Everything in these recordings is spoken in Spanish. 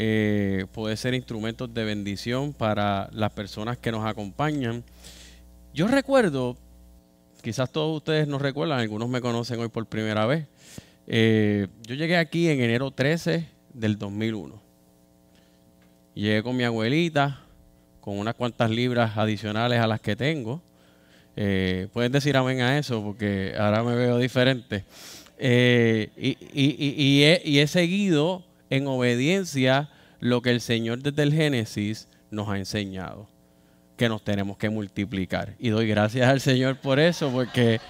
eh, puede ser instrumentos de bendición para las personas que nos acompañan. Yo recuerdo, quizás todos ustedes no recuerdan, algunos me conocen hoy por primera vez. Eh, yo llegué aquí en enero 13 del 2001. Llegué con mi abuelita, con unas cuantas libras adicionales a las que tengo. Eh, pueden decir amén a eso porque ahora me veo diferente. Eh, y, he, seguido en obediencia lo que el Señor desde el Génesis nos ha enseñado, que nos tenemos que multiplicar. Y doy gracias al Señor por eso, porque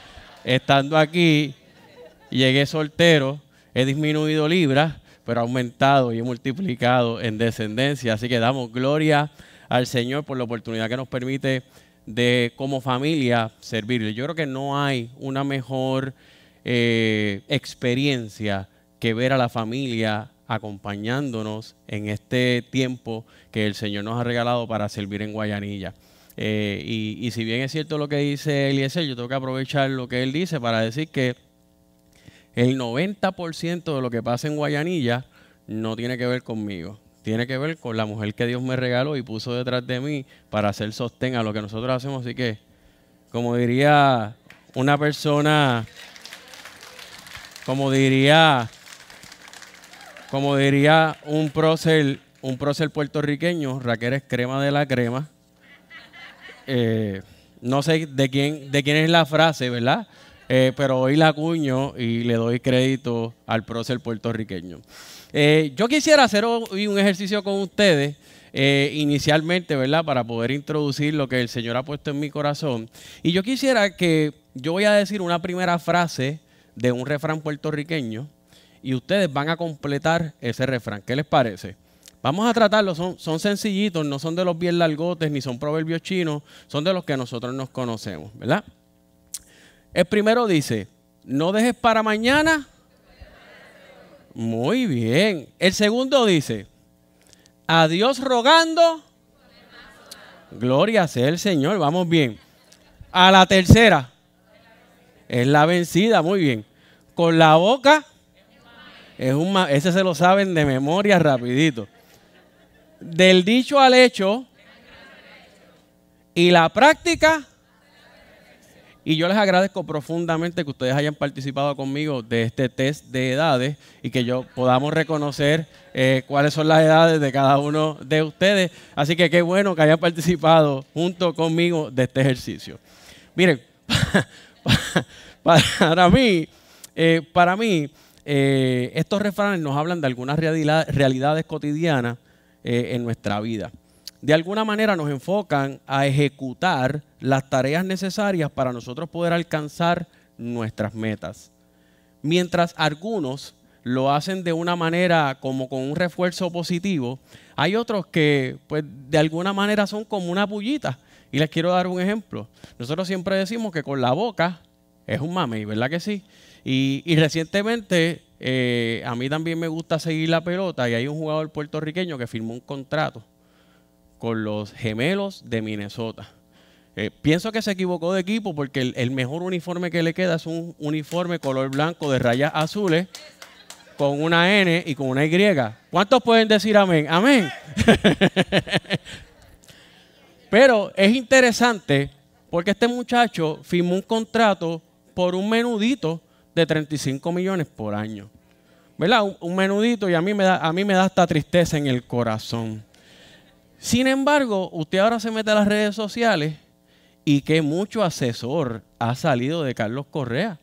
estando aquí, llegué soltero, he disminuido libras, pero he aumentado y he multiplicado en descendencia. Así que damos gloria al Señor por la oportunidad que nos permite de como familia servirle. Yo creo que no hay una mejor eh, experiencia que ver a la familia acompañándonos en este tiempo que el Señor nos ha regalado para servir en Guayanilla. Eh, y, si bien es cierto lo que dice Eliezer, yo tengo que aprovechar lo que él dice para decir que el 90% de lo que pasa en Guayanilla no tiene que ver conmigo, tiene que ver con la mujer que Dios me regaló y puso detrás de mí para hacer sostén a lo que nosotros hacemos. Así que, como diría una persona, como diría como diría un prócer, un prócer puertorriqueño, Raquel es crema de la crema. Eh, no sé de quién, de quién es la frase, ¿verdad? Eh, pero hoy la acuño y le doy crédito al prócer puertorriqueño. Eh, yo quisiera hacer hoy un ejercicio con ustedes, inicialmente, ¿verdad? Para poder introducir lo que el Señor ha puesto en mi corazón. Y yo quisiera que yo voy a decir una primera frase de un refrán puertorriqueño y ustedes van a completar ese refrán. ¿Qué les parece? Vamos a tratarlo, son, sencillitos, no son de los bien largotes, ni son proverbios chinos, son de los que nosotros nos conocemos, ¿verdad? El primero dice, no dejes para mañana. Muy bien. El segundo dice, a Dios rogando. Gloria sea el Señor, vamos bien. A la tercera, es la vencida, muy bien. Con la boca es un, ese se lo saben de memoria rapidito. Del dicho al hecho y la práctica. Y yo les agradezco profundamente que ustedes hayan participado conmigo de este test de edades y que yo podamos reconocer eh, cuáles son las edades de cada uno de ustedes. Así que qué bueno que hayan participado junto conmigo de este ejercicio. Miren, para mí, eh, para mí, eh, estos refranes nos hablan de algunas realidades cotidianas eh, en nuestra vida. De alguna manera nos enfocan a ejecutar las tareas necesarias para nosotros poder alcanzar nuestras metas. Mientras algunos lo hacen de una manera como con un refuerzo positivo, hay otros que pues de alguna manera son como una pullita. Y les quiero dar un ejemplo. Nosotros siempre decimos que con la boca es un mame, ¿verdad que sí? Y, recientemente eh, a mí también me gusta seguir la pelota y hay un jugador puertorriqueño que firmó un contrato con los gemelos de Minnesota. Eh, pienso que se equivocó de equipo porque el, mejor uniforme que le queda es un uniforme color blanco de rayas azules con una N y con una Y. ¿Cuántos pueden decir amén? Amén. Pero es interesante porque este muchacho firmó un contrato por un menudito de 35 millones por año. ¿Verdad? Un, menudito y a mí, me da, a mí me da esta tristeza en el corazón. Sin embargo, usted ahora se mete a las redes sociales y que mucho asesor ha salido de Carlos Correa.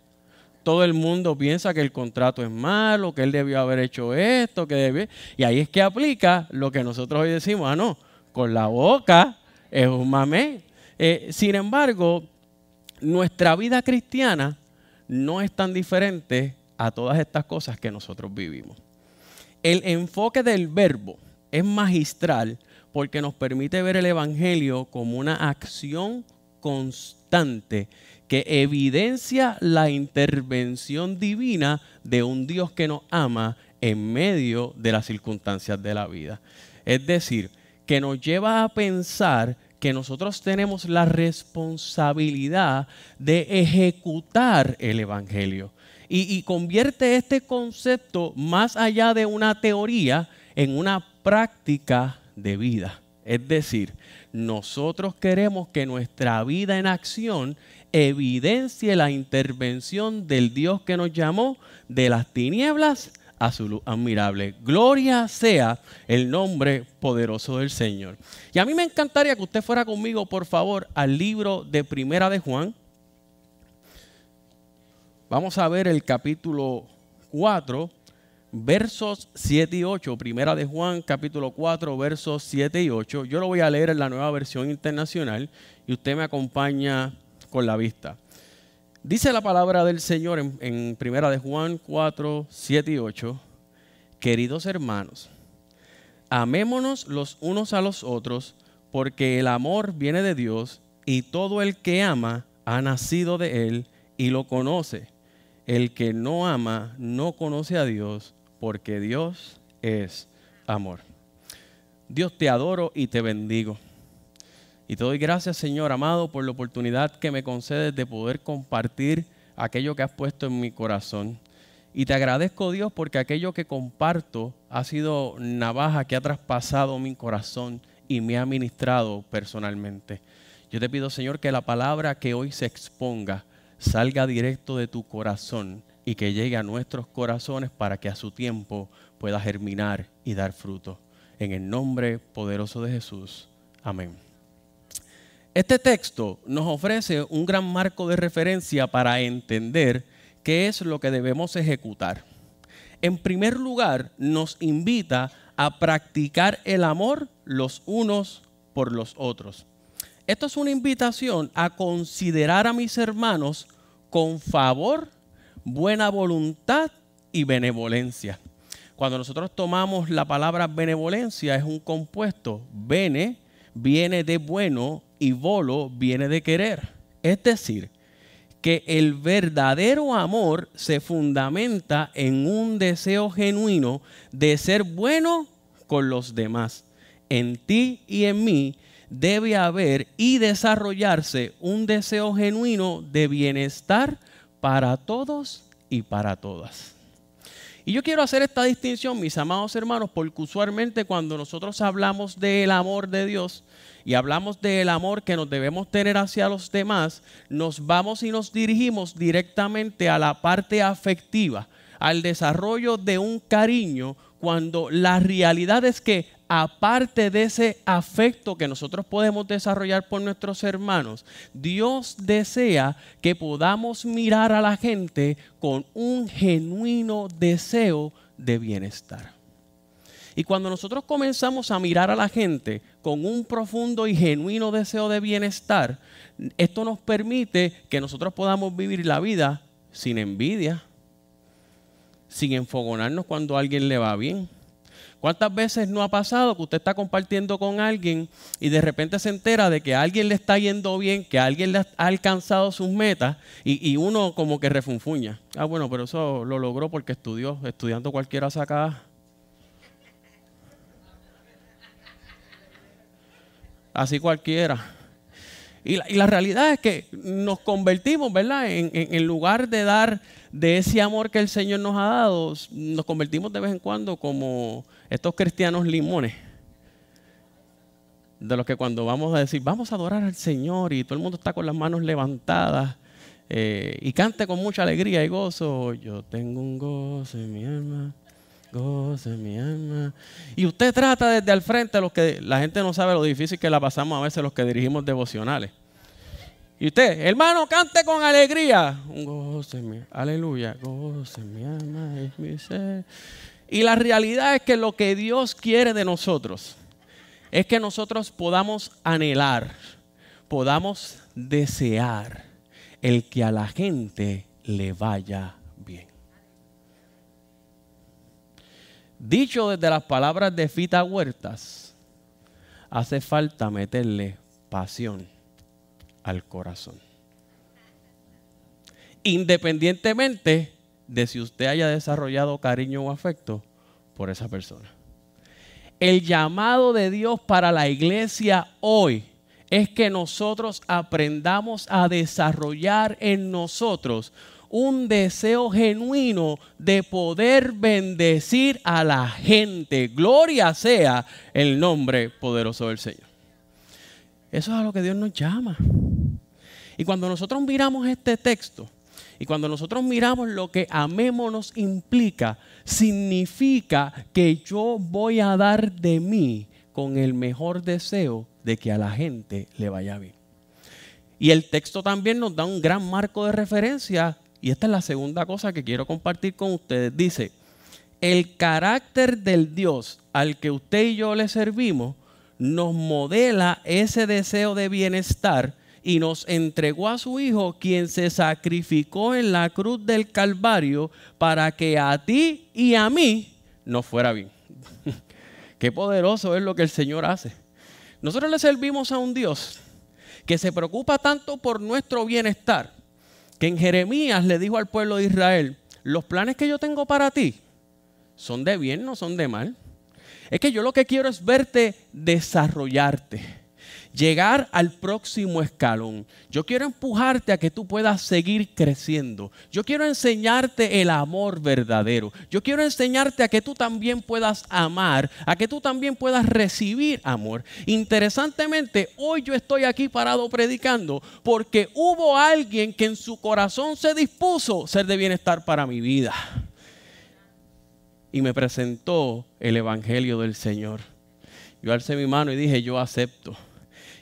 Todo el mundo piensa que el contrato es malo, que él debió haber hecho esto, que debió... Y ahí es que aplica lo que nosotros hoy decimos, ah, no, con la boca es un mamé. Eh, sin embargo, nuestra vida cristiana no es tan diferente a todas estas cosas que nosotros vivimos. El enfoque del verbo es magistral porque nos permite ver el Evangelio como una acción constante que evidencia la intervención divina de un Dios que nos ama en medio de las circunstancias de la vida. Es decir, que nos lleva a pensar que nosotros tenemos la responsabilidad de ejecutar el Evangelio. Y, convierte este concepto más allá de una teoría en una práctica de vida. Es decir, nosotros queremos que nuestra vida en acción evidencie la intervención del Dios que nos llamó de las tinieblas a su luz admirable. Gloria sea el nombre poderoso del Señor. Y a mí me encantaría que usted fuera conmigo, por favor, al libro de Primera de Juan. Vamos a ver el capítulo 4, versos 7 y 8. Primera de Juan, capítulo 4, versos 7 y 8. Yo lo voy a leer en la nueva versión internacional y usted me acompaña con la vista. Dice la palabra del Señor en, Primera de Juan 4, 7 y 8. Queridos hermanos, amémonos los unos a los otros, porque el amor viene de Dios y todo el que ama ha nacido de Él y lo conoce. El que no ama no conoce a Dios, porque Dios es amor. Dios te adoro y te bendigo. Y te doy gracias, Señor amado, por la oportunidad que me concedes de poder compartir aquello que has puesto en mi corazón. Y te agradezco, Dios, porque aquello que comparto ha sido navaja que ha traspasado mi corazón y me ha ministrado personalmente. Yo te pido, Señor, que la palabra que hoy se exponga salga directo de tu corazón y que llegue a nuestros corazones para que a su tiempo pueda germinar y dar fruto. En el nombre poderoso de Jesús. Amén. Este texto nos ofrece un gran marco de referencia para entender qué es lo que debemos ejecutar. En primer lugar, nos invita a practicar el amor los unos por los otros. Esto es una invitación a considerar a mis hermanos con favor, buena voluntad y benevolencia. Cuando nosotros tomamos la palabra benevolencia es un compuesto. Bene viene de bueno y volo viene de querer. Es decir, que el verdadero amor se fundamenta en un deseo genuino de ser bueno con los demás. En ti y en mí debe haber y desarrollarse un deseo genuino de bienestar para todos y para todas. Y yo quiero hacer esta distinción, mis amados hermanos, porque usualmente cuando nosotros hablamos del amor de Dios, y hablamos del amor que nos debemos tener hacia los demás, nos vamos y nos dirigimos directamente a la parte afectiva, al desarrollo de un cariño, cuando la realidad es que aparte de ese afecto que nosotros podemos desarrollar por nuestros hermanos, Dios desea que podamos mirar a la gente con un genuino deseo de bienestar. Y cuando nosotros comenzamos a mirar a la gente con un profundo y genuino deseo de bienestar, esto nos permite que nosotros podamos vivir la vida sin envidia, sin enfogonarnos cuando a alguien le va bien. ¿Cuántas veces no ha pasado que usted está compartiendo con alguien y de repente se entera de que a alguien le está yendo bien, que alguien le ha alcanzado sus metas y, uno como que refunfuña? Ah, bueno, pero eso lo logró porque estudió, estudiando cualquiera saca así cualquiera. Y la, realidad es que nos convertimos, ¿verdad? En, lugar de dar de ese amor que el Señor nos ha dado, nos convertimos de vez en cuando como estos cristianos limones. De los que cuando vamos a decir, vamos a adorar al Señor y todo el mundo está con las manos levantadas eh, y cante con mucha alegría y gozo, yo tengo un gozo en mi alma mi alma. Y usted trata desde al frente, los que la gente no sabe lo difícil que la pasamos a veces los que dirigimos devocionales. Y usted, hermano, cante con alegría. Goce mi, aleluya, goce mi alma y mi ser. Y la realidad es que lo que Dios quiere de nosotros es que nosotros podamos anhelar, podamos desear el que a la gente le vaya Dicho desde las palabras de Fita Huertas, hace falta meterle pasión al corazón. Independientemente de si usted haya desarrollado cariño o afecto por esa persona. El llamado de Dios para la iglesia hoy es que nosotros aprendamos a desarrollar en nosotros un deseo genuino de poder bendecir a la gente. Gloria sea el nombre poderoso del Señor. Eso es a lo que Dios nos llama. Y cuando nosotros miramos este texto, y cuando nosotros miramos lo que amémonos implica, significa que yo voy a dar de mí con el mejor deseo de que a la gente le vaya bien. Y el texto también nos da un gran marco de referencia y esta es la segunda cosa que quiero compartir con ustedes. Dice, el carácter del Dios al que usted y yo le servimos nos modela ese deseo de bienestar y nos entregó a su Hijo, quien se sacrificó en la cruz del Calvario para que a ti y a mí nos fuera bien. Qué poderoso es lo que el Señor hace. Nosotros le servimos a un Dios que se preocupa tanto por nuestro bienestar que en Jeremías le dijo al pueblo de Israel, los planes que yo tengo para ti son de bien, no son de mal. Es que yo lo que quiero es verte desarrollarte llegar al próximo escalón. Yo quiero empujarte a que tú puedas seguir creciendo. Yo quiero enseñarte el amor verdadero. Yo quiero enseñarte a que tú también puedas amar, a que tú también puedas recibir amor. Interesantemente, hoy yo estoy aquí parado predicando porque hubo alguien que en su corazón se dispuso ser de bienestar para mi vida. Y me presentó el Evangelio del Señor. Yo alcé mi mano y dije, yo acepto.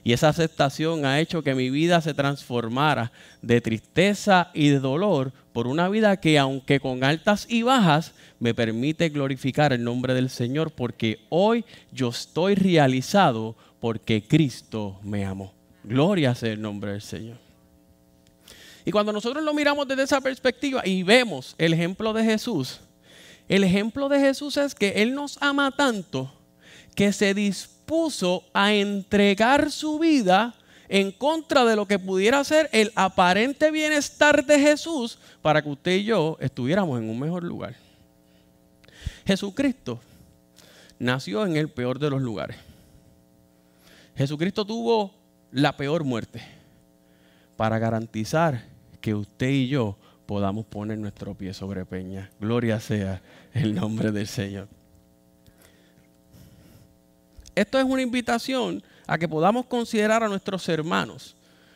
Y esa aceptación ha hecho que mi vida se transformara de tristeza y de dolor por una vida que aunque con altas y bajas, me permite glorificar el nombre del Señor porque hoy yo estoy realizado porque Cristo me amó. Gloria sea el nombre del Señor. Y cuando nosotros lo miramos desde esa perspectiva y vemos el ejemplo de Jesús, el ejemplo de Jesús es que Él nos ama tanto que se dispone puso a entregar su vida en contra de lo que pudiera ser el aparente bienestar de Jesús para que usted y yo estuviéramos en un mejor lugar. Jesucristo nació en el peor de los lugares. Jesucristo tuvo la peor muerte para garantizar que usted y yo podamos poner nuestro pie sobre peña. Gloria sea el nombre del Señor. Esto es una invitación a que podamos considerar a nuestros hermanos,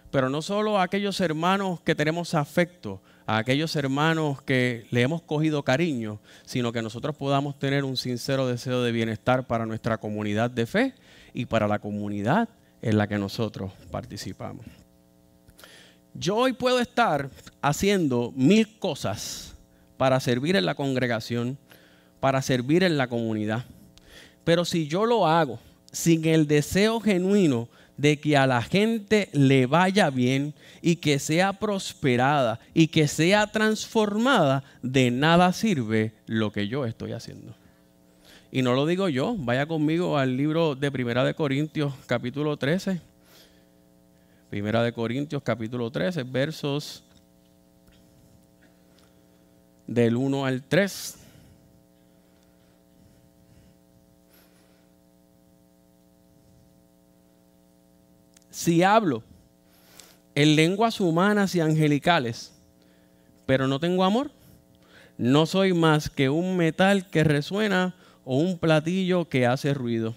pero no solo a aquellos hermanos que tenemos afecto, a aquellos hermanos que le hemos cogido cariño, sino que nosotros podamos tener un sincero deseo de bienestar para nuestra comunidad de fe y para la comunidad en la que nosotros participamos. Yo hoy puedo estar haciendo mil cosas para servir en la congregación, para servir en la comunidad. Pero si yo lo hago sin el deseo genuino de que a la gente le vaya bien y que sea prosperada y que sea transformada, de nada sirve lo que yo estoy haciendo. Y no lo digo yo, vaya conmigo al libro de Primera de Corintios capítulo 13. Primera de Corintios capítulo 13, versos del 1 al 3. Si hablo en lenguas humanas y angelicales, pero no tengo amor, no soy más que un metal que resuena o un platillo que hace ruido.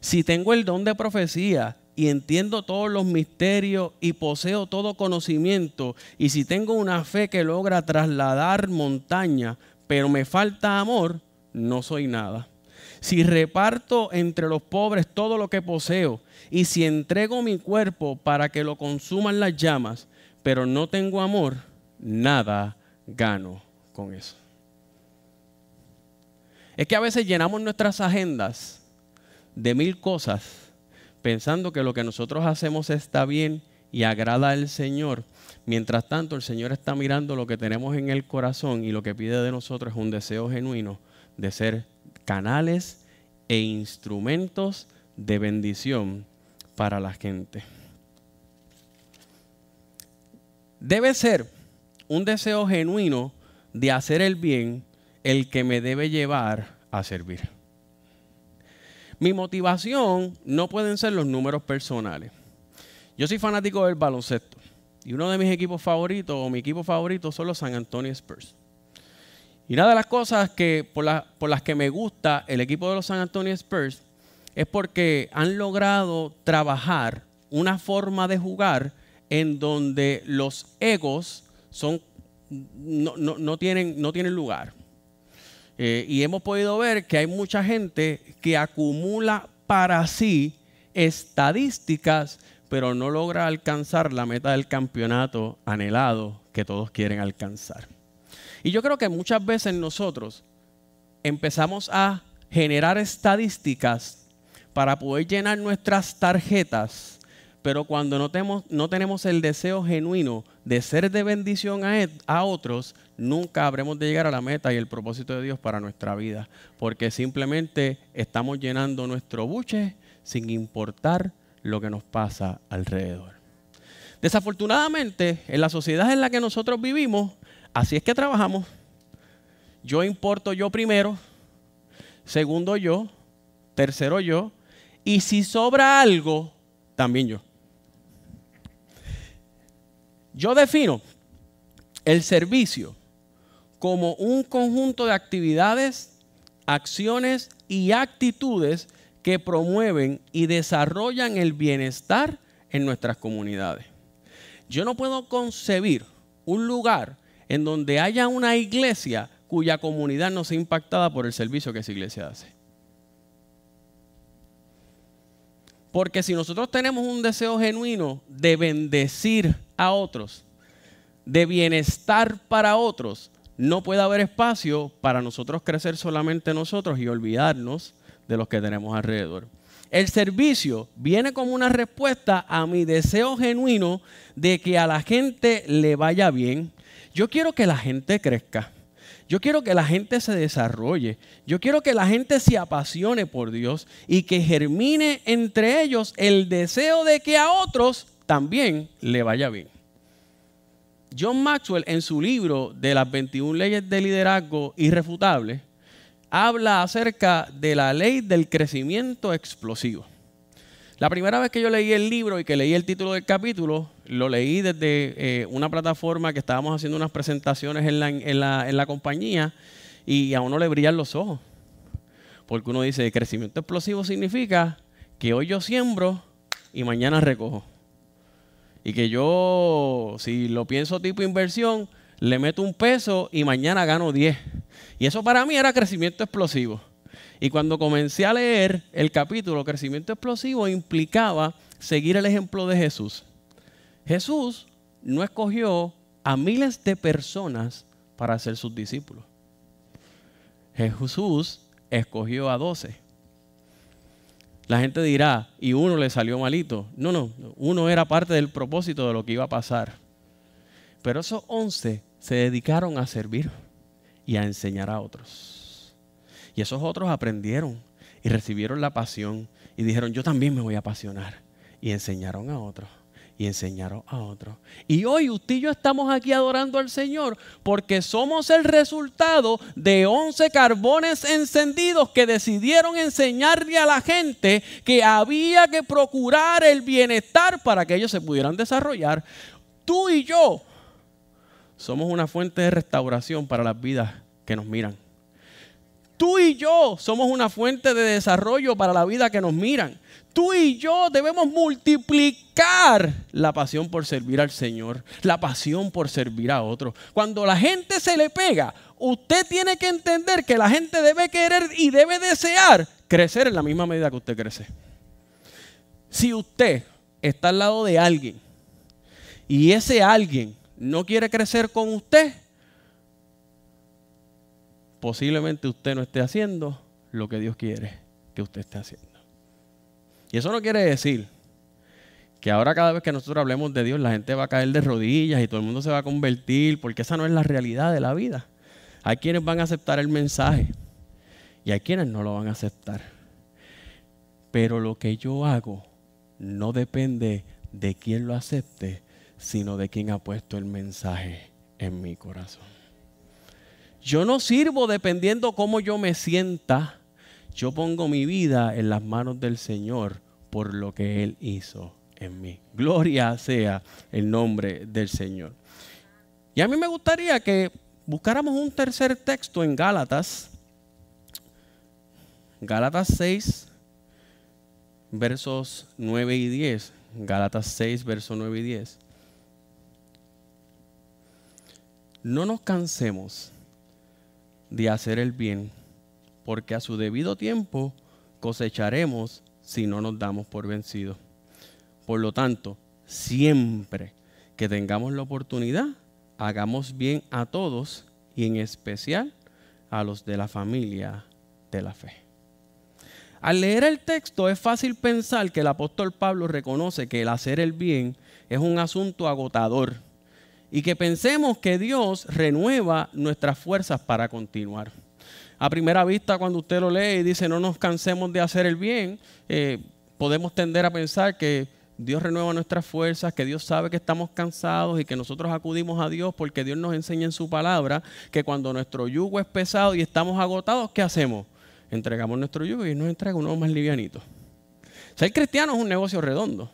Si tengo el don de profecía y entiendo todos los misterios y poseo todo conocimiento, y si tengo una fe que logra trasladar montaña, pero me falta amor, no soy nada. Si reparto entre los pobres todo lo que poseo, y si entrego mi cuerpo para que lo consuman las llamas, pero no tengo amor, nada gano con eso. Es que a veces llenamos nuestras agendas de mil cosas pensando que lo que nosotros hacemos está bien y agrada al Señor. Mientras tanto, el Señor está mirando lo que tenemos en el corazón y lo que pide de nosotros es un deseo genuino de ser canales e instrumentos de bendición para la gente. Debe ser un deseo genuino de hacer el bien el que me debe llevar a servir. Mi motivación no pueden ser los números personales. Yo soy fanático del baloncesto y uno de mis equipos favoritos o mi equipo favorito son los San Antonio Spurs. Y una de las cosas que, por, las que me gusta el equipo de los San Antonio Spurs es porque han logrado trabajar una forma de jugar en donde los egos son, no, tienen, no tienen lugar. Eh, y hemos podido ver que hay mucha gente que acumula para sí estadísticas, pero no logra alcanzar la meta del campeonato anhelado que todos quieren alcanzar. Y yo creo que muchas veces nosotros empezamos a generar estadísticas para poder llenar nuestras tarjetas pero cuando no tenemos, no tenemos el deseo genuino de ser de bendición a, a otros, nunca habremos de llegar a la meta y el propósito de Dios para nuestra vida, porque simplemente estamos llenando nuestro buche sin importar lo que nos pasa alrededor. Desafortunadamente, en la sociedad en la que nosotros vivimos, así es que trabajamos. Yo importo yo primero, segundo yo, tercero yo, y si sobra algo, también yo. Yo defino el servicio como un conjunto de actividades, acciones y actitudes que promueven y desarrollan el bienestar en nuestras comunidades. Yo no puedo concebir un lugar en donde haya una iglesia cuya comunidad no sea impactada por el servicio que esa iglesia hace. Porque si nosotros tenemos un deseo genuino de bendecir a otros, de bienestar para otros, no puede haber espacio para nosotros crecer solamente nosotros y olvidarnos de los que tenemos alrededor. El servicio viene como una respuesta a mi deseo genuino de que a la gente le vaya bien. Yo quiero que la gente crezca. Yo quiero que la gente se desarrolle. Yo quiero que la gente se apasione por Dios y que germine entre ellos el deseo de que a otros también le vaya bien. John Maxwell en su libro de las 21 leyes de liderazgo irrefutables habla acerca de la ley del crecimiento explosivo. La primera vez que yo leí el libro y que leí el título del capítulo, lo leí desde eh, una plataforma que estábamos haciendo unas presentaciones en la, en, la, compañía y a uno le brillan los ojos. Porque uno dice, crecimiento explosivo significa que hoy yo siembro y mañana recojo. Y que yo, si lo pienso tipo inversión, le meto un peso y mañana gano 10. Y eso para mí era crecimiento explosivo. Y cuando comencé a leer el capítulo Crecimiento Explosivo implicaba seguir el ejemplo de Jesús. Jesús no escogió a miles de personas para ser sus discípulos. Jesús escogió a doce. La gente dirá, y uno le salió malito. No, no, uno era parte del propósito de lo que iba a pasar. Pero esos once se dedicaron a servir y a enseñar a otros. Y esos otros aprendieron y recibieron la pasión y dijeron, yo también me voy a apasionar. Y enseñaron a otros y enseñaron a otros. Y hoy usted y yo estamos aquí adorando al Señor porque somos el resultado de 11 carbones encendidos que decidieron enseñarle a la gente que había que procurar el bienestar para que ellos se pudieran desarrollar. Tú y yo somos una fuente de restauración para las vidas que nos miran. Tú y yo somos una fuente de desarrollo para la vida que nos miran. Tú y yo debemos multiplicar la pasión por servir al Señor, la pasión por servir a otros. Cuando la gente se le pega, usted tiene que entender que la gente debe querer y debe desear crecer en la misma medida que usted crece. Si usted está al lado de alguien y ese alguien no quiere crecer con usted, posiblemente usted no esté haciendo lo que Dios quiere que usted esté haciendo. Y eso no quiere decir que ahora cada vez que nosotros hablemos de Dios la gente va a caer de rodillas y todo el mundo se va a convertir, porque esa no es la realidad de la vida. Hay quienes van a aceptar el mensaje y hay quienes no lo van a aceptar. pero lo que yo hago no depende de quién lo acepte, sino de quien ha puesto el mensaje en mi corazón. Yo no sirvo dependiendo cómo yo me sienta. Yo pongo mi vida en las manos del Señor por lo que Él hizo en mí. Gloria sea el nombre del Señor. Y a mí me gustaría que buscáramos un tercer texto en Gálatas. Gálatas 6, versos 9 y 10. Gálatas 6, versos 9 y 10. No nos cansemos de hacer el bien, porque a su debido tiempo cosecharemos si no nos damos por vencidos. Por lo tanto, siempre que tengamos la oportunidad, hagamos bien a todos y en especial a los de la familia de la fe. Al leer el texto es fácil pensar que el apóstol Pablo reconoce que el hacer el bien es un asunto agotador y que pensemos que Dios renueva nuestras fuerzas para continuar. A primera vista, cuando usted lo lee y dice no nos cansemos de hacer el bien, eh, podemos tender a pensar que Dios renueva nuestras fuerzas, que Dios sabe que estamos cansados y que nosotros acudimos a Dios porque Dios nos enseña en su palabra que cuando nuestro yugo es pesado y estamos agotados, ¿qué hacemos? Entregamos nuestro yugo y nos entrega uno más livianito. Ser cristiano es un negocio redondo.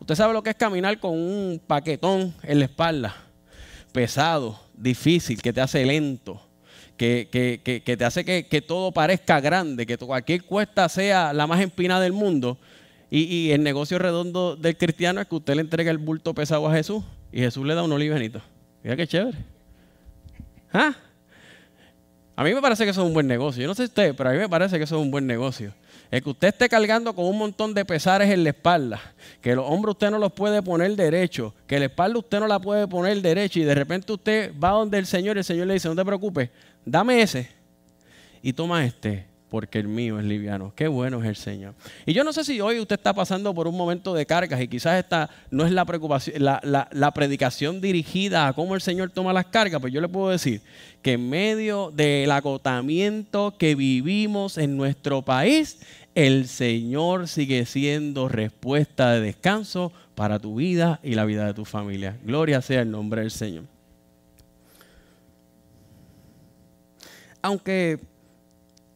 Usted sabe lo que es caminar con un paquetón en la espalda pesado, difícil, que te hace lento, que, te hace que, todo parezca grande, que cualquier cuesta sea la más empinada del mundo. Y, el negocio redondo del cristiano es que usted le entrega el bulto pesado a Jesús y Jesús le da un olivenito. Mira qué chévere. ¿Ah? A mí me parece que eso es un buen negocio. Yo no sé usted, pero a mí me parece que eso es un buen negocio. El que usted esté cargando con un montón de pesares en la espalda, que los hombros usted no los puede poner derecho, que la espalda usted no la puede poner derecho y de repente usted va donde el Señor y el Señor le dice, no te preocupes, dame ese y toma este porque el mío es liviano. Qué bueno es el Señor. Y yo no sé si hoy usted está pasando por un momento de cargas y quizás esta no es la preocupación, la, predicación dirigida a cómo el Señor toma las cargas, pues yo le puedo decir que en medio del agotamiento que vivimos en nuestro país, el Señor sigue siendo respuesta de descanso para tu vida y la vida de tu familia. Gloria sea el nombre del Señor. Aunque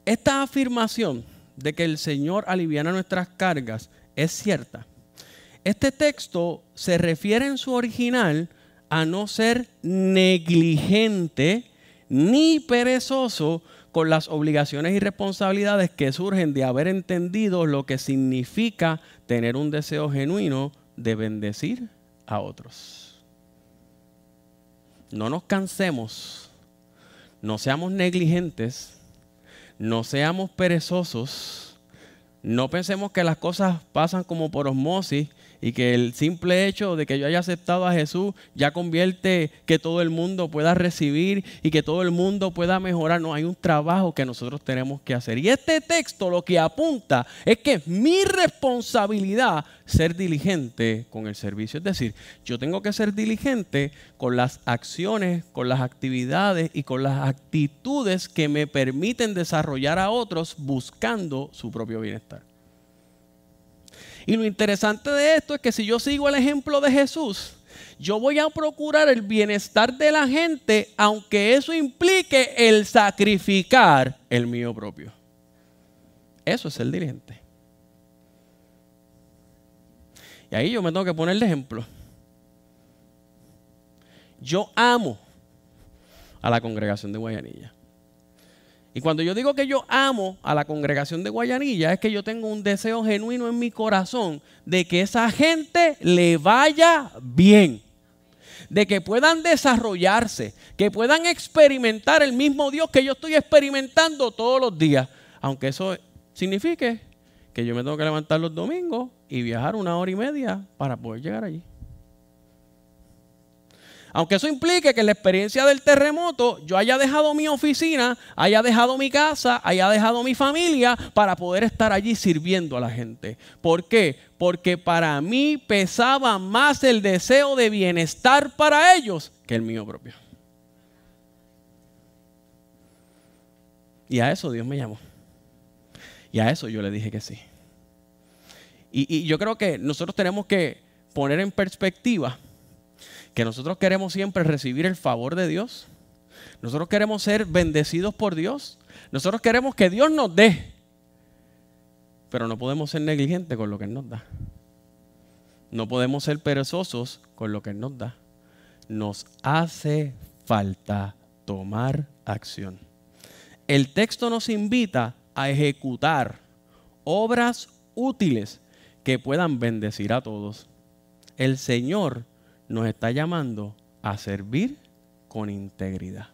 esta afirmación de que el Señor aliviana nuestras cargas es cierta. Este texto se refiere en su original a no ser negligente ni perezoso con las obligaciones y responsabilidades que surgen de haber entendido lo que significa tener un deseo genuino de bendecir a otros. No nos cansemos, no seamos negligentes no seamos perezosos, no pensemos que las cosas pasan como por osmosis y que el simple hecho de que yo haya aceptado a Jesús ya convierte que todo el mundo pueda recibir y que todo el mundo pueda mejorar. No, hay un trabajo que nosotros tenemos que hacer. Y este texto lo que apunta es que es mi responsabilidad ser diligente con el servicio. Es decir, yo tengo que ser diligente con las acciones, con las actividades y con las actitudes que me permiten desarrollar a otros buscando su propio bienestar. Y lo interesante de esto es que si yo sigo el ejemplo de Jesús, yo voy a procurar el bienestar de la gente, aunque eso implique el sacrificar el mío propio. Eso es ser diligente. Y ahí yo me tengo que poner de ejemplo. Yo amo a la congregación de Guayanilla. Y cuando yo digo que yo amo a la congregación de Guayanilla, es que yo tengo un deseo genuino en mi corazón de que esa gente le vaya bien, de que puedan desarrollarse, que puedan experimentar el mismo Dios que yo estoy experimentando todos los días. Aunque eso signifique que yo me tengo que levantar los domingos y viajar una hora y media para poder llegar allí. Aunque eso implique que en la experiencia del terremoto yo haya dejado mi oficina, haya dejado mi casa, haya dejado mi familia para poder estar allí sirviendo a la gente. ¿Por qué? Porque para mí pesaba más el deseo de bienestar para ellos que el mío propio. Y a eso Dios me llamó. Y a eso yo le dije que sí. Y, yo creo que nosotros tenemos que poner en perspectiva que nosotros queremos siempre recibir el favor de Dios. Nosotros queremos ser bendecidos por Dios. Nosotros queremos que Dios nos dé. Pero no podemos ser negligentes con lo que Él nos da. No podemos ser perezosos con lo que Él nos da. Nos hace falta tomar acción. El texto nos invita a ejecutar obras útiles que puedan bendecir a todos. El Señor nos está llamando a servir con integridad.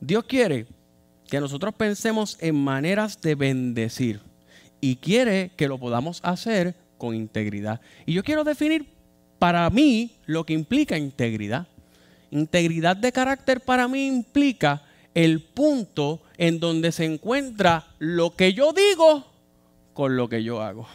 Dios quiere que nosotros pensemos en maneras de bendecir y quiere que lo podamos hacer con integridad. Y yo quiero definir para mí lo que implica integridad. Integridad de carácter para mí implica el punto en donde se encuentra lo que yo digo con lo que yo hago.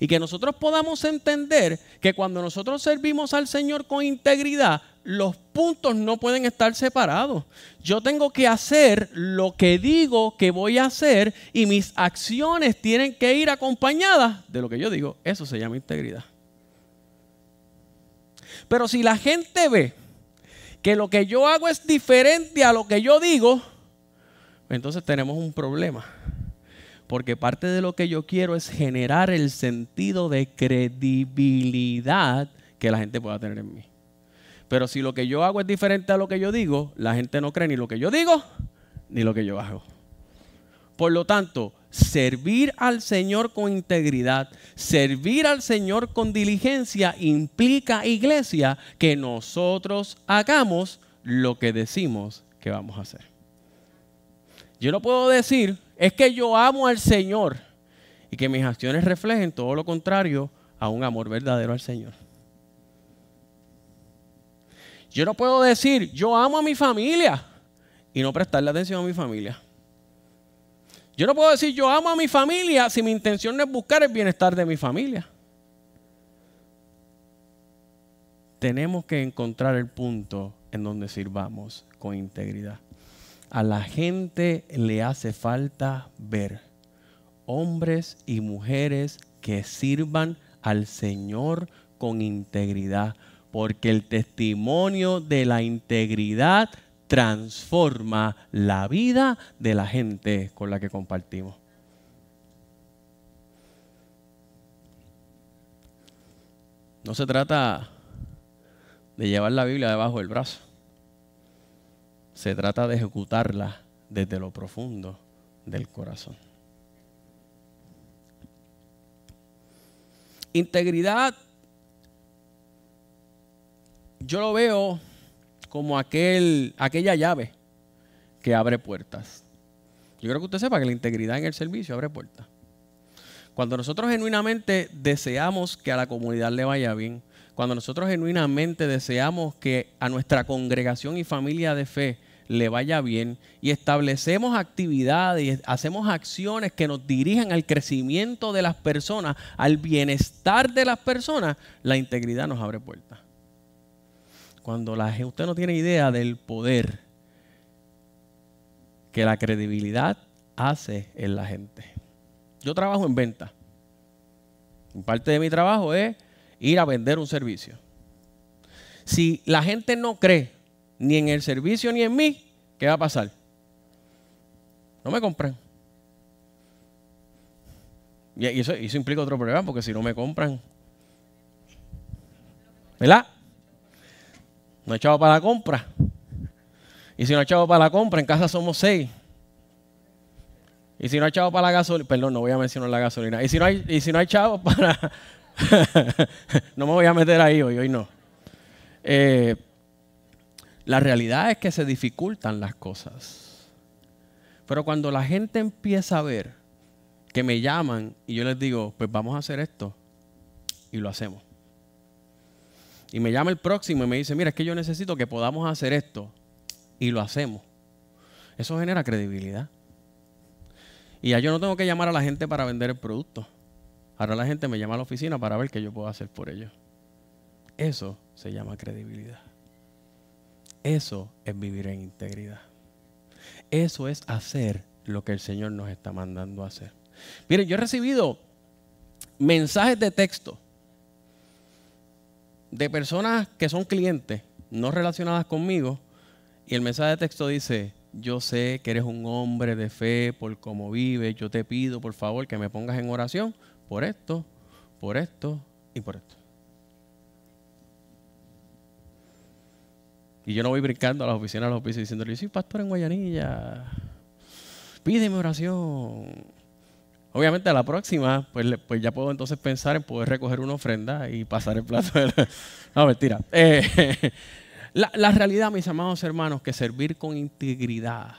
Y que nosotros podamos entender que cuando nosotros servimos al Señor con integridad, los puntos no pueden estar separados. Yo tengo que hacer lo que digo que voy a hacer y mis acciones tienen que ir acompañadas de lo que yo digo. Eso se llama integridad. Pero si la gente ve que lo que yo hago es diferente a lo que yo digo, entonces tenemos un problema porque parte de lo que yo quiero es generar el sentido de credibilidad que la gente pueda tener en mí. Pero si lo que yo hago es diferente a lo que yo digo, la gente no cree ni lo que yo digo ni lo que yo hago. Por lo tanto, servir al Señor con integridad, servir al Señor con diligencia implica, iglesia, que nosotros hagamos lo que decimos que vamos a hacer. Yo no puedo decir, es que yo amo al Señor y que mis acciones reflejen todo lo contrario a un amor verdadero al Señor. Yo no puedo decir, yo amo a mi familia y no prestarle atención a mi familia. Yo no puedo decir, yo amo a mi familia si mi intención no es buscar el bienestar de mi familia. Tenemos que encontrar el punto en donde sirvamos con integridad a la gente le hace falta ver hombres y mujeres que sirvan al Señor con integridad, porque el testimonio de la integridad transforma la vida de la gente con la que compartimos. No se trata de llevar la Biblia debajo del brazo se trata de ejecutarla desde lo profundo del corazón. Integridad, yo lo veo como aquel, aquella llave que abre puertas. Yo creo que usted sepa que la integridad en el servicio abre puertas. Cuando nosotros genuinamente deseamos que a la comunidad le vaya bien, cuando nosotros genuinamente deseamos que a nuestra congregación y familia de fe le vaya bien y establecemos actividades hacemos acciones que nos dirijan al crecimiento de las personas, al bienestar de las personas, la integridad nos abre puertas. Cuando la, usted no tiene idea del poder que la credibilidad hace en la gente. Yo trabajo en venta. Parte de mi trabajo es ir a vender un servicio. Si la gente no cree ni en el servicio ni en mí, ¿qué va a pasar? No me compran. Y eso, eso implica otro problema, porque si no me compran, ¿verdad? No he echado para la compra. Y si no he echado para la compra, en casa somos seis. Y si no he echado para la gasolina, perdón, no voy a mencionar la gasolina. Y si no hay, y si no hay echado para, no me voy a meter ahí hoy, hoy no. Eh, la realidad es que se dificultan las cosas. Pero cuando la gente empieza a ver que me llaman y yo les digo, pues vamos a hacer esto, y lo hacemos. Y me llama el próximo y me dice, mira, es que yo necesito que podamos hacer esto, y lo hacemos. Eso genera credibilidad. Y ya yo no tengo que llamar a la gente para vender el producto. Ahora la gente me llama a la oficina para ver qué yo puedo hacer por ellos. Eso se llama credibilidad. Eso es vivir en integridad. Eso es hacer lo que el Señor nos está mandando a hacer. Miren, yo he recibido mensajes de texto de personas que son clientes, no relacionadas conmigo, y el mensaje de texto dice, yo sé que eres un hombre de fe por cómo vives, yo te pido por favor que me pongas en oración por esto, por esto y por esto. Y yo no voy brincando a las oficinas de los oficios diciendo, yo soy pastor en Guayanilla, pídeme oración. Obviamente a la próxima, pues, pues ya puedo entonces pensar en poder recoger una ofrenda y pasar el plato. De la... No, mentira. Eh, la, realidad, mis amados hermanos, que servir con integridad,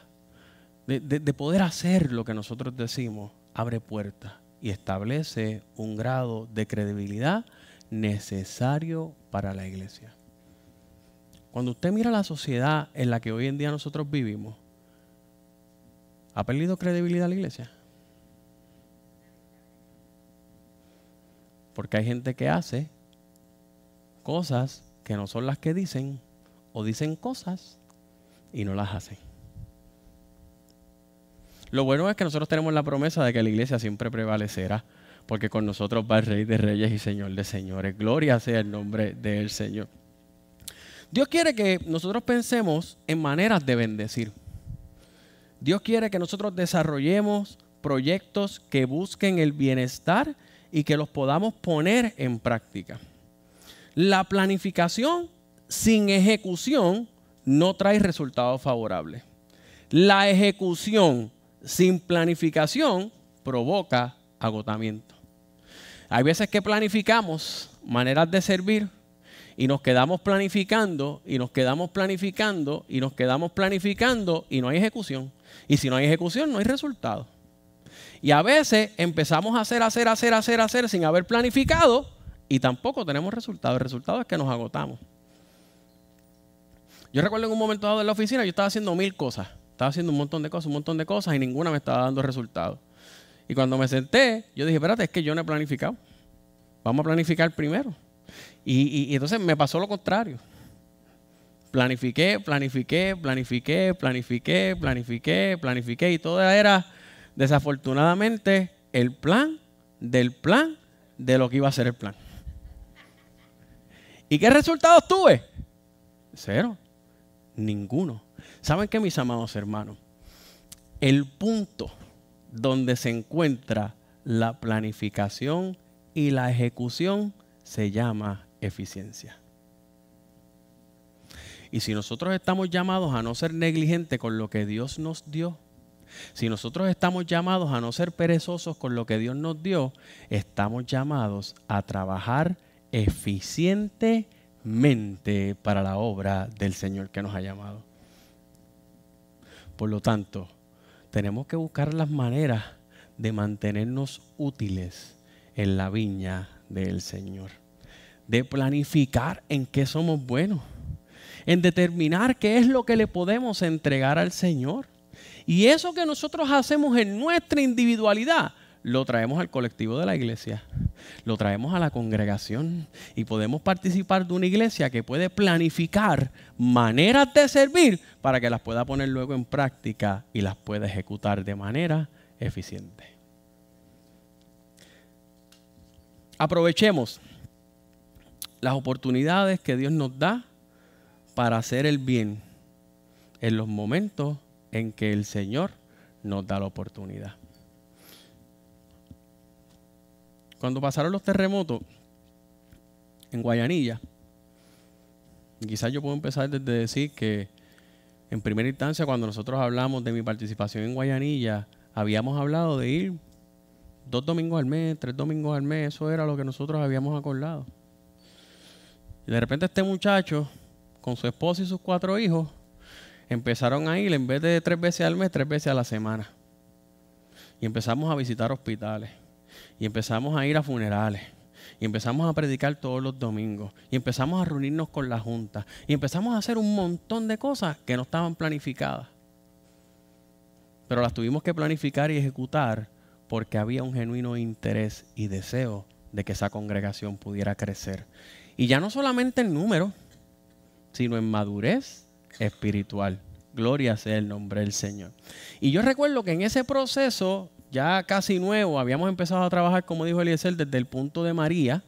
de poder hacer lo que nosotros decimos, abre puertas y establece un grado de credibilidad necesario para la iglesia. Cuando usted mira la sociedad en la que hoy en día nosotros vivimos, ¿ha perdido credibilidad la iglesia? Porque hay gente que hace cosas que no son las que dicen o dicen cosas y no las hacen. Lo bueno es que nosotros tenemos la promesa de que la iglesia siempre prevalecerá, porque con nosotros va el Rey de Reyes y Señor de Señores. Gloria sea el nombre del Señor. Dios quiere que nosotros pensemos en maneras de bendecir. Dios quiere que nosotros desarrollemos proyectos que busquen el bienestar y que los podamos poner en práctica. La planificación sin ejecución no trae resultados favorables. La ejecución sin planificación provoca agotamiento. Hay veces que planificamos maneras de servir y nos quedamos planificando y nos quedamos planificando y nos quedamos planificando y no hay ejecución. Y si no hay ejecución, no hay resultado. Y a veces empezamos a hacer, hacer, hacer, hacer, hacer sin haber planificado y tampoco tenemos resultado. El resultado es que nos agotamos. Yo recuerdo en un momento dado en la oficina, yo estaba haciendo mil cosas. Estaba haciendo un montón de cosas, un montón de cosas y ninguna me estaba dando resultado. Y cuando me senté, yo dije, espérate, es que yo no he planificado. Vamos a planificar primero. Y, entonces me pasó lo contrario. Planifiqué, planifiqué, planifiqué, planifiqué, planifiqué, planifiqué y todo era desafortunadamente el plan del plan de lo que iba a ser el plan. ¿Y qué resultados tuve? Cero. Ninguno. ¿Saben qué, mis amados hermanos? El punto donde se encuentra la planificación y la ejecución se llama eficiencia. Y si nosotros estamos llamados a no ser negligentes con lo que Dios nos dio, si nosotros estamos llamados a no ser perezosos con lo que Dios nos dio, estamos llamados a trabajar eficientemente para la obra del Señor que nos ha llamado. Por lo tanto, tenemos que buscar las maneras de mantenernos útiles en la viña del Señor. De planificar en qué somos buenos. En determinar qué es lo que le podemos entregar al Señor. Y eso que nosotros hacemos en nuestra individualidad, lo traemos al colectivo de la iglesia, lo traemos a la congregación y podemos participar de una iglesia que puede planificar maneras de servir para que las pueda poner luego en práctica y las pueda ejecutar de manera eficiente. Aprovechemos las oportunidades que Dios nos da para hacer el bien en los momentos en que el Señor nos da la oportunidad. Cuando pasaron los terremotos en Guayanilla, quizás yo puedo empezar desde decir que en primera instancia cuando nosotros hablamos de mi participación en Guayanilla, habíamos hablado de ir dos domingos al mes, tres domingos al mes, eso era lo que nosotros habíamos acordado. Y de repente este muchacho, con su esposa y sus cuatro hijos, empezaron a ir en vez de tres veces al mes, tres veces a la semana. Y empezamos a visitar hospitales. Y empezamos a ir a funerales. Y empezamos a predicar todos los domingos. Y empezamos a reunirnos con la junta. Y empezamos a hacer un montón de cosas que no estaban planificadas. Pero las tuvimos que planificar y ejecutar porque había un genuino interés y deseo de que esa congregación pudiera crecer. Y ya no solamente en número, sino en madurez espiritual. Gloria sea el nombre del Señor. Y yo recuerdo que en ese proceso, ya casi nuevo, habíamos empezado a trabajar, como dijo Eliezer, desde el punto de María,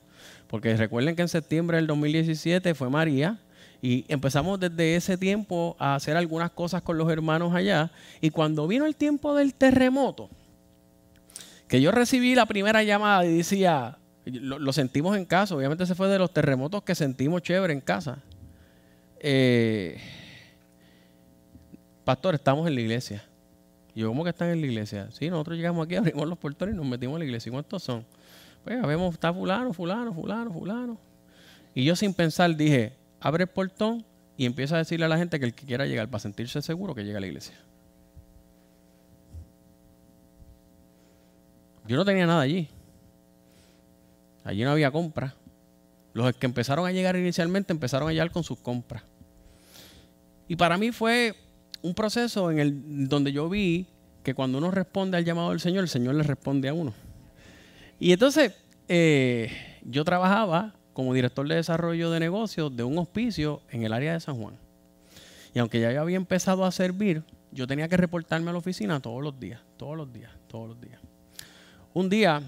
porque recuerden que en septiembre del 2017 fue María, y empezamos desde ese tiempo a hacer algunas cosas con los hermanos allá. Y cuando vino el tiempo del terremoto, que yo recibí la primera llamada y decía, lo, sentimos en casa, obviamente se fue de los terremotos que sentimos chévere en casa. Eh, pastor, estamos en la iglesia. Yo, ¿cómo que están en la iglesia? Sí, nosotros llegamos aquí, abrimos los portones y nos metimos en la iglesia. ¿Y cuántos son? Pues vemos, está fulano, fulano, fulano, fulano. Y yo sin pensar dije, abre el portón y empieza a decirle a la gente que el que quiera llegar para sentirse seguro que llegue a la iglesia. Yo no tenía nada allí. Allí no había compra. Los que empezaron a llegar inicialmente empezaron a llegar con sus compras. Y para mí fue un proceso en el donde yo vi que cuando uno responde al llamado del Señor, el Señor le responde a uno. Y entonces eh, yo trabajaba como director de desarrollo de negocios de un hospicio en el área de San Juan. Y aunque ya había empezado a servir, yo tenía que reportarme a la oficina todos los días, todos los días, todos los días. Un día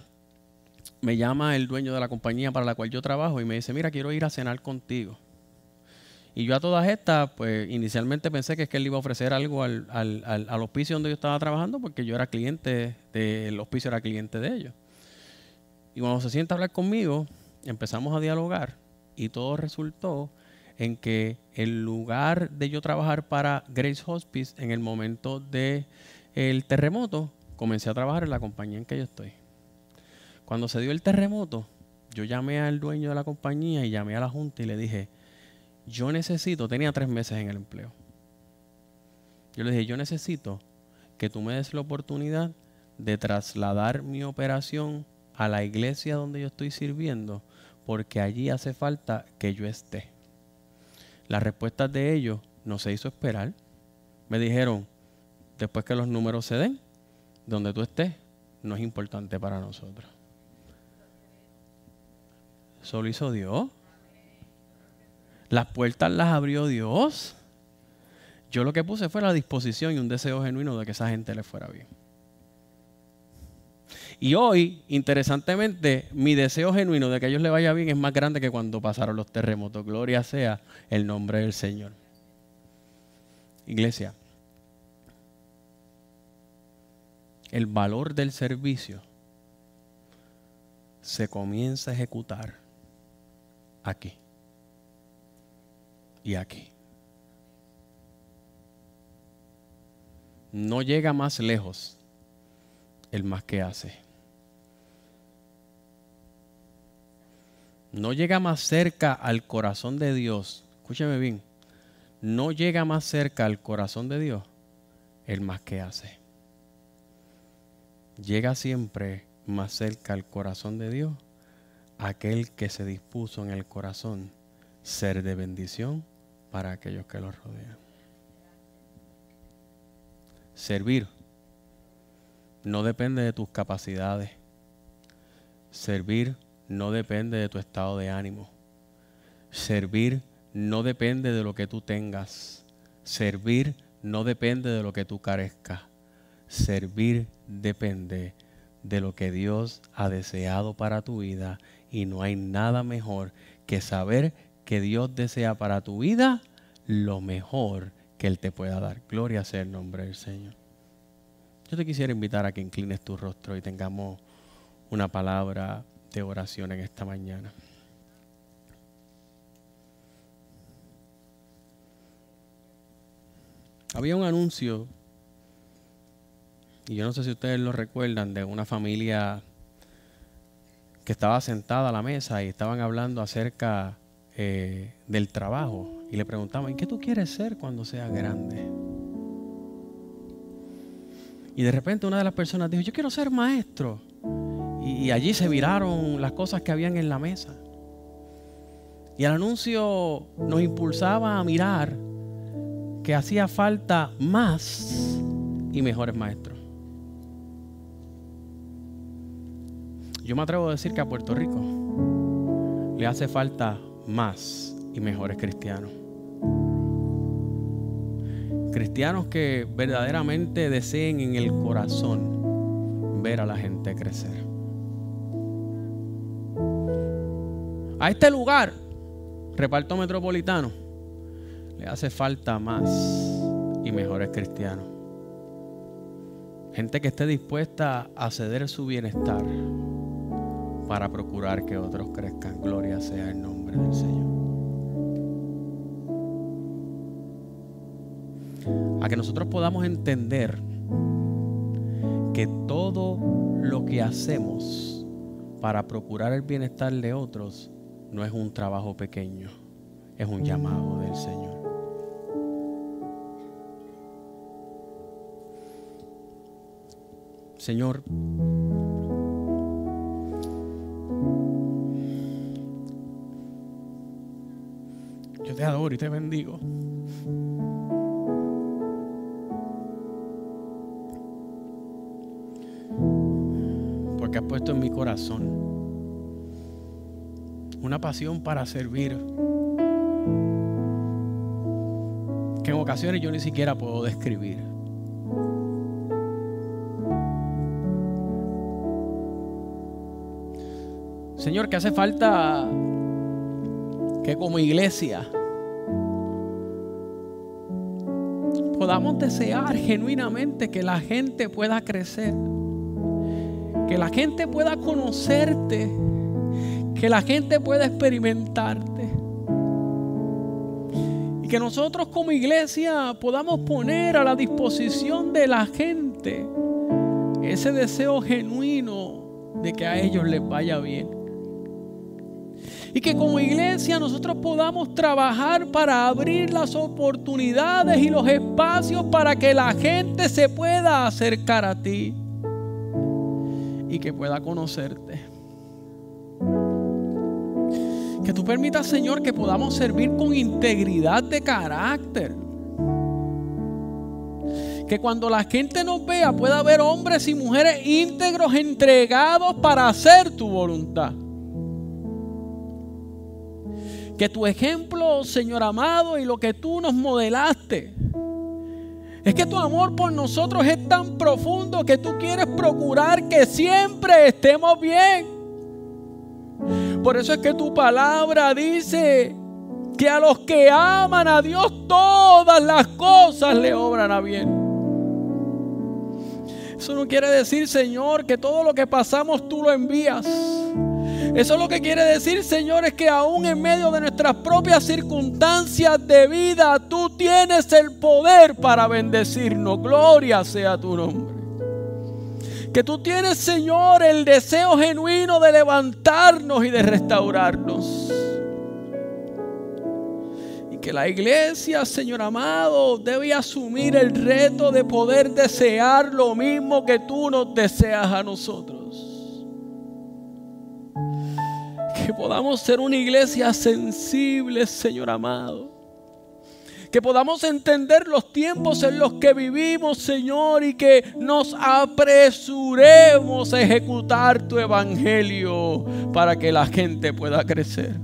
me llama el dueño de la compañía para la cual yo trabajo y me dice, mira, quiero ir a cenar contigo. Y yo a todas estas, pues inicialmente pensé que es que él iba a ofrecer algo al, al, al, hospicio donde yo estaba trabajando porque yo era cliente, del hospicio era cliente de ellos. Y cuando se sienta a hablar conmigo, empezamos a dialogar y todo resultó en que el lugar de yo trabajar para Grace Hospice en el momento del el terremoto, comencé a trabajar en la compañía en que yo estoy. Cuando se dio el terremoto, yo llamé al dueño de la compañía y llamé a la junta y le dije, yo necesito, tenía tres meses en el empleo. Yo le dije, yo necesito que tú me des la oportunidad de trasladar mi operación a la iglesia donde yo estoy sirviendo, porque allí hace falta que yo esté. La respuesta de ellos no se hizo esperar. Me dijeron, después que los números se den, donde tú estés, no es importante para nosotros. Solo hizo Dios. Las puertas las abrió Dios. Yo lo que puse fue la disposición y un deseo genuino de que esa gente le fuera bien. Y hoy, interesantemente, mi deseo genuino de que a ellos les vaya bien es más grande que cuando pasaron los terremotos. Gloria sea el nombre del Señor. Iglesia, el valor del servicio se comienza a ejecutar aquí y aquí. No llega más lejos el más que hace. no llega más cerca al corazón de Dios, escúcheme bien, no llega más cerca al corazón de Dios el más que hace. Llega siempre más cerca al corazón de Dios aquel que se dispuso en el corazón ser de bendición para aquellos que lo rodean. Servir no depende de tus capacidades. Servir no depende de tu estado de ánimo. Servir no depende de lo que tú tengas. Servir no depende de lo que tú carezcas. Servir depende de lo que Dios ha deseado para tu vida y no hay nada mejor que saber que Dios desea para tu vida lo mejor que Él te pueda dar. Gloria sea el nombre del Señor. Yo te quisiera invitar a que inclines tu rostro y tengamos una palabra de oración en esta mañana. Había un anuncio, y yo no sé si ustedes lo recuerdan, de una familia que estaba sentada a la mesa y estaban hablando acerca eh, del trabajo y le preguntaban, ¿qué tú quieres ser cuando seas grande? Y de repente una de las personas dijo, yo quiero ser maestro. Y, allí se miraron las cosas que habían en la mesa. Y el anuncio nos impulsaba a mirar que hacía falta más y mejores maestros. Yo me atrevo a decir que a Puerto Rico le hace falta más y mejores cristianos. Cristianos que verdaderamente deseen en el corazón ver a la gente crecer. A este lugar, reparto metropolitano, le hace falta más y mejores cristianos. Gente que esté dispuesta a ceder su bienestar para procurar que otros crezcan. Gloria sea el nombre del Señor. A que nosotros podamos entender que todo lo que hacemos para procurar el bienestar de otros no es un trabajo pequeño, es un llamado del Señor. Señor, y te bendigo. Porque has puesto en mi corazón una pasión para servir que en ocasiones yo ni siquiera puedo describir. Señor, que hace falta que como iglesia podamos desear genuinamente que la gente pueda crecer, que la gente pueda conocerte, que la gente pueda experimentarte. Y que nosotros como iglesia podamos poner a la disposición de la gente ese deseo genuino de que a ellos les vaya bien. Y que como iglesia nosotros podamos trabajar para abrir las oportunidades y los espacios para que la gente se pueda acercar a ti y que pueda conocerte. Que tú permitas, Señor, que podamos servir con integridad de carácter. Que cuando la gente nos vea pueda haber hombres y mujeres íntegros entregados para hacer tu voluntad. Que tu ejemplo, Señor amado, y lo que tú nos modelaste, es que tu amor por nosotros es tan profundo que tú quieres procurar que siempre estemos bien. Por eso es que tu palabra dice que a los que aman a Dios todas las cosas le obran a bien. Eso no quiere decir, Señor, que todo lo que pasamos tú lo envías. Eso es lo que quiere decir, Señor, es que aún en medio de nuestras propias circunstancias de vida, tú tienes el poder para bendecirnos. Gloria sea tu nombre. Que tú tienes, Señor, el deseo genuino de levantarnos y de restaurarnos. Y que la iglesia, Señor amado, debe asumir el reto de poder desear lo mismo que tú nos deseas a nosotros. Que podamos ser una iglesia sensible, Señor amado. Que podamos entender los tiempos en los que vivimos, Señor, y que nos apresuremos a ejecutar tu evangelio para que la gente pueda crecer.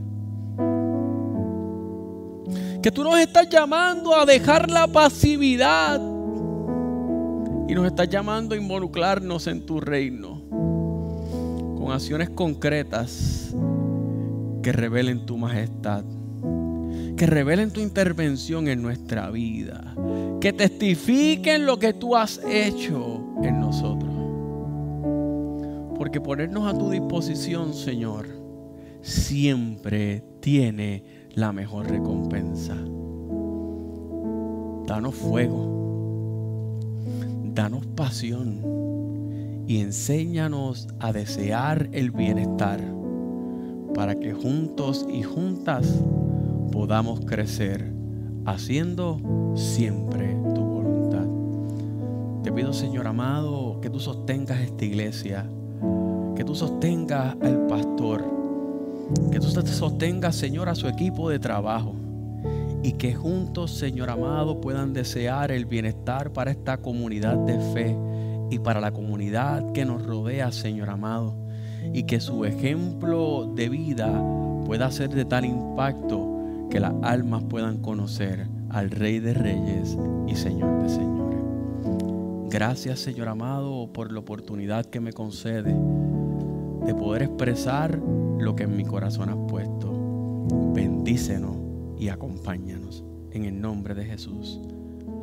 Que tú nos estás llamando a dejar la pasividad y nos estás llamando a involucrarnos en tu reino con acciones concretas que revelen tu majestad, que revelen tu intervención en nuestra vida, que testifiquen lo que tú has hecho en nosotros. Porque ponernos a tu disposición, Señor, siempre tiene la mejor recompensa. Danos fuego, danos pasión y enséñanos a desear el bienestar para que juntos y juntas podamos crecer haciendo siempre tu voluntad. Te pido, Señor amado, que tú sostengas esta iglesia, que tú sostengas al pastor, que tú sostengas, Señor, a su equipo de trabajo y que juntos, Señor amado, puedan desear el bienestar para esta comunidad de fe y para la comunidad que nos rodea, Señor amado y que su ejemplo de vida pueda ser de tal impacto que las almas puedan conocer al Rey de Reyes y Señor de Señores. Gracias Señor amado por la oportunidad que me concede de poder expresar lo que en mi corazón has puesto. Bendícenos y acompáñanos. En el nombre de Jesús.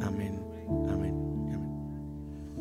Amén. Amén.